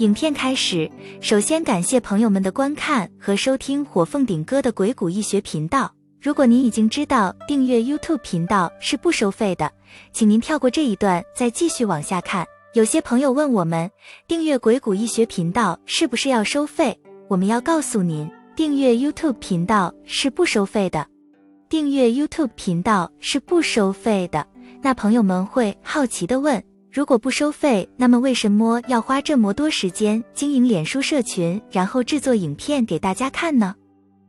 影片开始，首先感谢朋友们的观看和收听火凤顶哥的鬼谷易学频道。如果您已经知道订阅 YouTube 频道是不收费的，请您跳过这一段，再继续往下看。有些朋友问我们，订阅鬼谷易学频道是不是要收费？我们要告诉您，订阅 YouTube 频道是不收费的。订阅 YouTube 频道是不收费的。那朋友们会好奇的问。如果不收费，那么为什么要花这么多时间经营脸书社群，然后制作影片给大家看呢？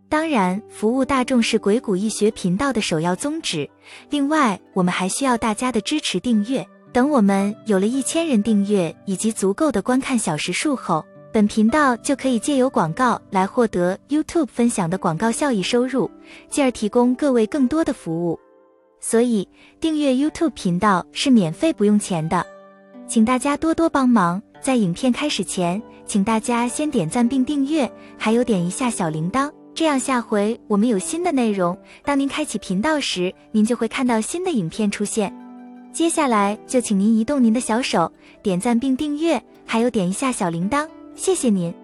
当然，服务大众是鬼谷易学频道的首要宗旨。另外，我们还需要大家的支持订阅。等我们有了一千人订阅以及足够的观看小时数后，本频道就可以借由广告来获得 YouTube 分享的广告效益收入，进而提供各位更多的服务。所以，订阅 YouTube 频道是免费不用钱的。请大家多多帮忙，在影片开始前，请大家先点赞并订阅，还有点一下小铃铛，这样下回我们有新的内容，当您开启频道时，您就会看到新的影片出现。接下来就请您移动您的小手，点赞并订阅，还有点一下小铃铛，谢谢您。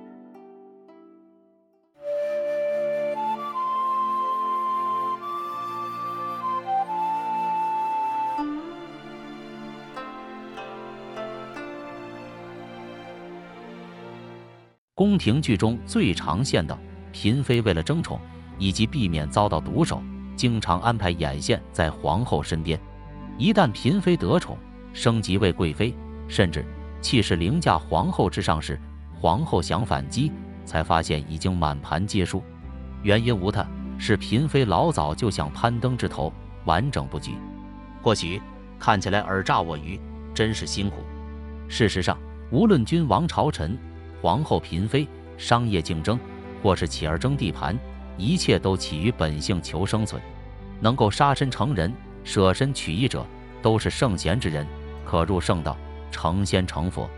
宫廷剧中最常见的嫔妃为了争宠以及避免遭到毒手，经常安排眼线在皇后身边。一旦嫔妃得宠，升级为贵妃，甚至气势凌驾皇后之上时，皇后想反击，才发现已经满盘皆输。原因无他，是嫔妃老早就想攀登枝头，完整布局。或许看起来尔诈我愚，真是辛苦。事实上，无论君王朝臣。皇后、嫔妃、商业竞争，或是乞儿争地盘，一切都起于本性求生存。能够杀身成仁、舍身取义者，都是圣贤之人，可入圣道、成仙成佛。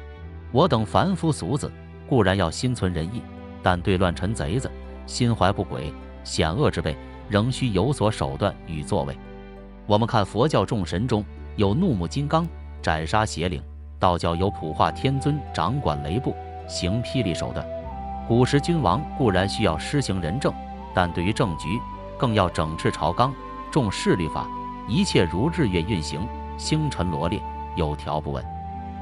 我等凡夫俗子固然要心存仁义，但对乱臣贼子、心怀不轨、险恶之辈，仍需有所手段与作为。我们看佛教众神中有怒目金刚斩杀邪灵，道教有普化天尊掌管雷部。行霹雳手段，古时君王固然需要施行仁政，但对于政局更要整治朝纲，重视律法，一切如日月运行，星辰罗列，有条不紊。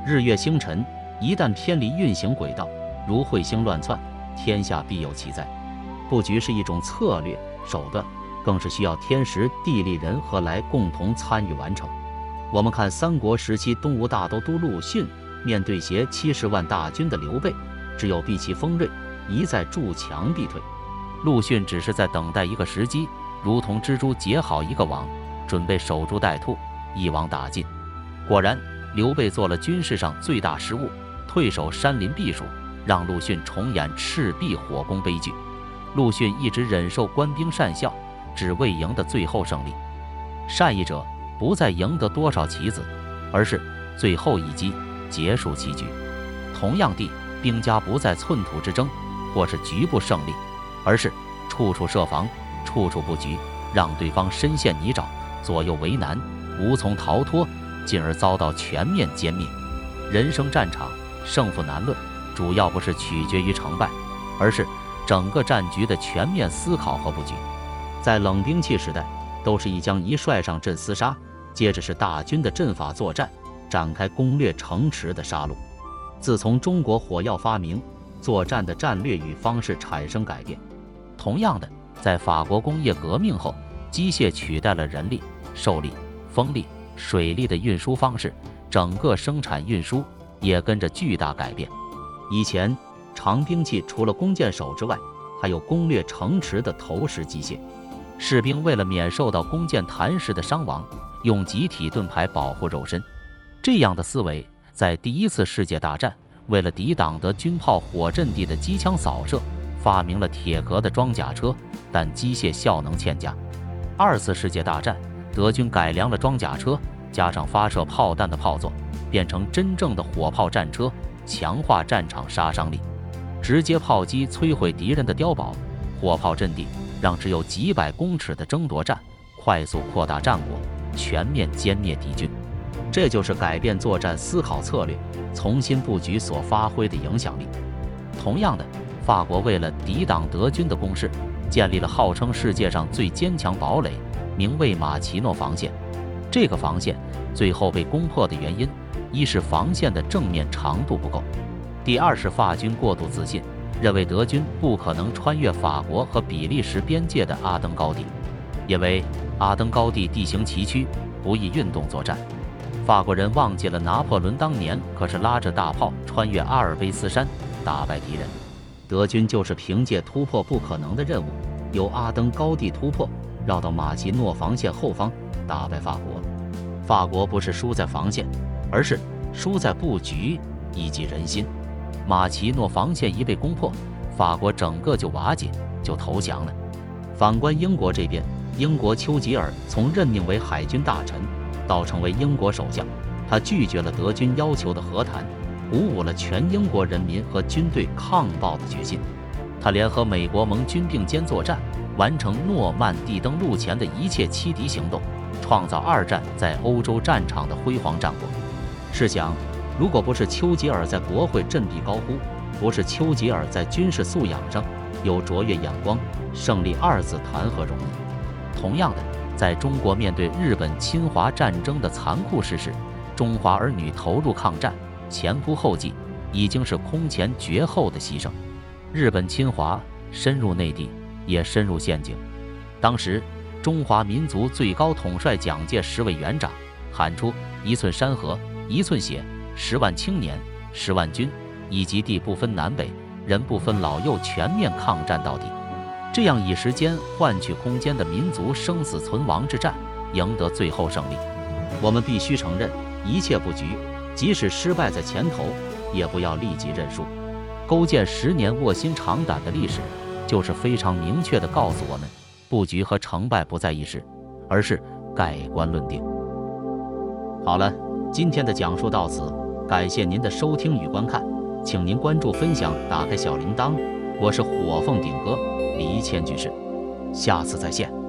日月星辰一旦偏离运行轨道，如彗星乱窜，天下必有其灾。布局是一种策略手段，更是需要天时地利人和来共同参与完成。我们看三国时期东吴大都督陆逊。面对携七十万大军的刘备，只有避其锋锐，一再筑墙逼退。陆逊只是在等待一个时机，如同蜘蛛结好一个网，准备守株待兔，一网打尽。果然，刘备做了军事上最大失误，退守山林避暑，让陆逊重演赤壁火攻悲剧。陆逊一直忍受官兵善笑，只为赢得最后胜利。善意者不再赢得多少棋子，而是最后一击。结束棋局，同样地，兵家不在寸土之争，或是局部胜利，而是处处设防，处处布局，让对方深陷泥沼，左右为难，无从逃脱，进而遭到全面歼灭。人生战场，胜负难论，主要不是取决于成败，而是整个战局的全面思考和布局。在冷兵器时代，都是一将一帅上阵厮杀，接着是大军的阵法作战。展开攻略城池的杀戮。自从中国火药发明，作战的战略与方式产生改变。同样的，在法国工业革命后，机械取代了人力、兽力、风力、水力的运输方式，整个生产运输也跟着巨大改变。以前，长兵器除了弓箭手之外，还有攻略城池的投石机械。士兵为了免受到弓箭弹石的伤亡，用集体盾牌保护肉身。这样的思维，在第一次世界大战，为了抵挡德军炮火阵地的机枪扫射，发明了铁壳的装甲车，但机械效能欠佳。二次世界大战，德军改良了装甲车，加上发射炮弹的炮座，变成真正的火炮战车，强化战场杀伤力，直接炮击摧毁敌人的碉堡、火炮阵地，让只有几百公尺的争夺战快速扩大战果，全面歼灭敌军。这就是改变作战思考策略、重新布局所发挥的影响力。同样的，法国为了抵挡德军的攻势，建立了号称世界上最坚强堡垒，名为马奇诺防线。这个防线最后被攻破的原因，一是防线的正面长度不够，第二是法军过度自信，认为德军不可能穿越法国和比利时边界的阿登高地，因为阿登高地地形崎岖，不易运动作战。法国人忘记了拿破仑当年可是拉着大炮穿越阿尔卑斯山打败敌人，德军就是凭借突破不可能的任务，由阿登高地突破，绕到马奇诺防线后方打败法国。法国不是输在防线，而是输在布局以及人心。马奇诺防线一被攻破，法国整个就瓦解，就投降了。反观英国这边，英国丘吉尔从任命为海军大臣到成为英国首相，他拒绝了德军要求的和谈，鼓舞了全英国人民和军队抗暴的决心。他联合美国盟军并肩作战，完成诺曼底登陆前的一切欺敌行动，创造二战在欧洲战场的辉煌战果。试想，如果不是丘吉尔在国会振臂高呼，不是丘吉尔在军事素养上有卓越眼光，胜利二字谈何容易？同样的，在中国面对日本侵华战争的残酷事实，中华儿女投入抗战，前仆后继，已经是空前绝后的牺牲。日本侵华深入内地，也深入陷阱。当时，中华民族最高统帅蒋介石委员长，喊出“一寸山河一寸血”。十万青年，十万军，以及地不分南北，人不分老幼，全面抗战到底。这样以时间换取空间的民族生死存亡之战，赢得最后胜利。我们必须承认，一切布局，即使失败在前头，也不要立即认输。勾践十年卧薪尝胆的历史，就是非常明确地告诉我们，布局和成败不在一时，而是盖棺论定。好了，今天的讲述到此。感谢您的收听与观看，请您关注、分享、打开小铃铛。我是火凤顶哥李千居士，下次再见。